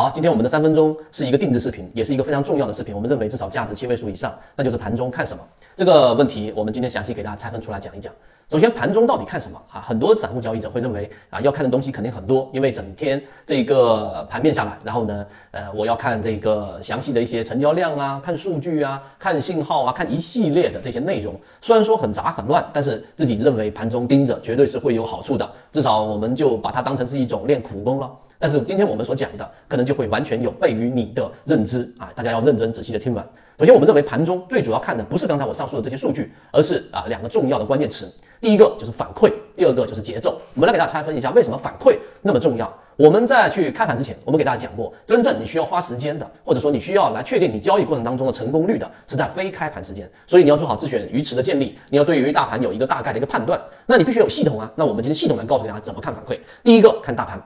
好，今天我们的三分钟是一个定制视频，也是一个非常重要的视频。我们认为至少价值七位数以上，那就是盘中看什么这个问题。我们今天详细给大家拆分出来讲一讲。首先，盘中到底看什么啊？很多散户交易者会认为啊，要看的东西肯定很多，因为整天这个盘面下来，然后呢，呃，我要看这个详细的一些成交量啊，看数据啊，看信号啊，看一系列的这些内容。虽然说很杂很乱，但是自己认为盘中盯着绝对是会有好处的。至少我们就把它当成是一种练苦功了。但是今天我们所讲的，可能就会完全有悖于你的认知啊！大家要认真仔细的听完。首先，我们认为盘中最主要看的不是刚才我上述的这些数据，而是啊两个重要的关键词。第一个就是反馈，第二个就是节奏。我们来给大家拆分一下，为什么反馈那么重要？我们在去开盘之前，我们给大家讲过，真正你需要花时间的，或者说你需要来确定你交易过程当中的成功率的，是在非开盘时间。所以你要做好自选鱼池的建立，你要对于大盘有一个大概的一个判断，那你必须有系统啊。那我们今天系统来告诉大家怎么看反馈。第一个看大盘。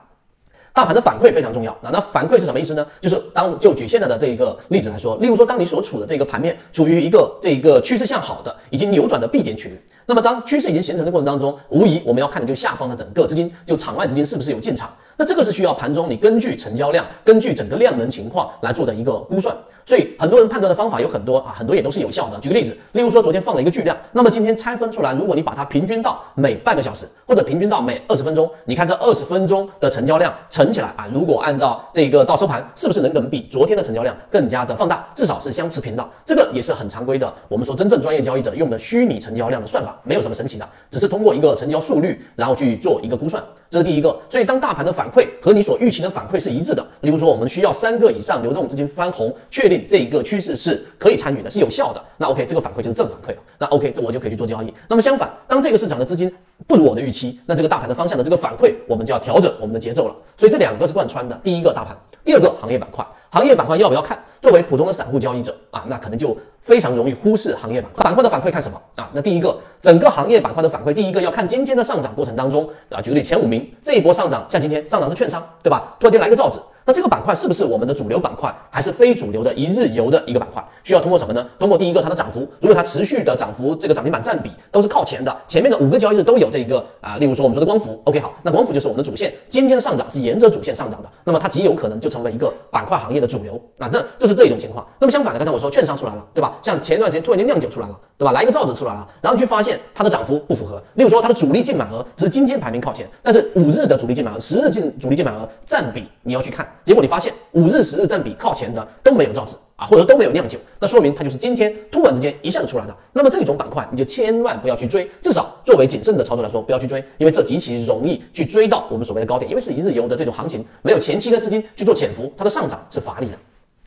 大盘的反馈非常重要，啊那反馈是什么意思呢？就是当就举现在的这一个例子来说，例如说，当你所处的这个盘面处于一个这一个趋势向好的、已经扭转的 B 点区域，那么当趋势已经形成的过程当中，无疑我们要看的就下方的整个资金，就场外资金是不是有进场？那这个是需要盘中你根据成交量、根据整个量能情况来做的一个估算。所以很多人判断的方法有很多啊，很多也都是有效的。举个例子，例如说昨天放了一个巨量，那么今天拆分出来，如果你把它平均到每半个小时，或者平均到每二十分钟，你看这二十分钟的成交量乘起来啊，如果按照这个到收盘，是不是能能比昨天的成交量更加的放大？至少是相持平的。这个也是很常规的，我们说真正专业交易者用的虚拟成交量的算法，没有什么神奇的，只是通过一个成交速率，然后去做一个估算。这是第一个。所以当大盘的反反馈和你所预期的反馈是一致的，例如说我们需要三个以上流动资金翻红，确定这一个趋势。是可以参与的，是有效的。那 OK，这个反馈就是正反馈了。那 OK，这我就可以去做交易。那么相反，当这个市场的资金不如我的预期，那这个大盘的方向的这个反馈，我们就要调整我们的节奏了。所以这两个是贯穿的。第一个大盘，第二个行业板块。行业板块要不要看？作为普通的散户交易者啊，那可能就非常容易忽视行业板块。板块的反馈看什么啊？那第一个，整个行业板块的反馈，第一个要看今天的上涨过程当中啊，举个例，前五名这一波上涨，像今天上涨是券商，对吧？突然间来个造纸。那这个板块是不是我们的主流板块，还是非主流的一日游的一个板块？需要通过什么呢？通过第一个它的涨幅，如果它持续的涨幅，这个涨停板占比都是靠前的，前面的五个交易日都有这一个啊，例如说我们说的光伏，OK 好，那光伏就是我们的主线，今天的上涨是沿着主线上涨的，那么它极有可能就成为一个板块行业的主流啊，那这是这一种情况。那么相反的，刚才我说券商出来了，对吧？像前一段时间突然间酿酒出来了，对吧？来一个造纸出来了，然后你去发现它的涨幅不符合，例如说它的主力净买额只是今天排名靠前，但是五日的主力净买额、十日净主力净买额占比你要去看，结果你发现。五日、十日占比靠前的都没有造纸啊，或者都没有酿酒，那说明它就是今天突然之间一下子出来的。那么这种板块你就千万不要去追，至少作为谨慎的操作来说，不要去追，因为这极其容易去追到我们所谓的高点，因为是一日游的这种行情，没有前期的资金去做潜伏，它的上涨是乏力的。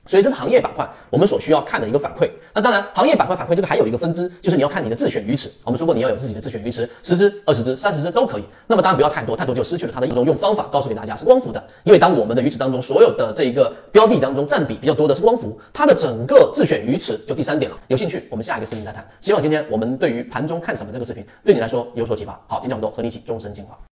所以这是行业板块我们所需要看的一个反馈。那当然，行业板块反馈这个还有一个分支，就是你要看你的自选鱼池。我们说过你要有自己的自选鱼池，十只、二十只、三十只都可以。那么当然不要太多，太多就失去了它的一种用方法。告诉给大家是光伏的，因为当我们的鱼池当中所有的这一个标的当中占比比较多的是光伏，它的整个自选鱼池就第三点了。有兴趣，我们下一个视频再谈。希望今天我们对于盘中看什么这个视频对你来说有所启发。好，今天讲这么多，和你一起终身进化。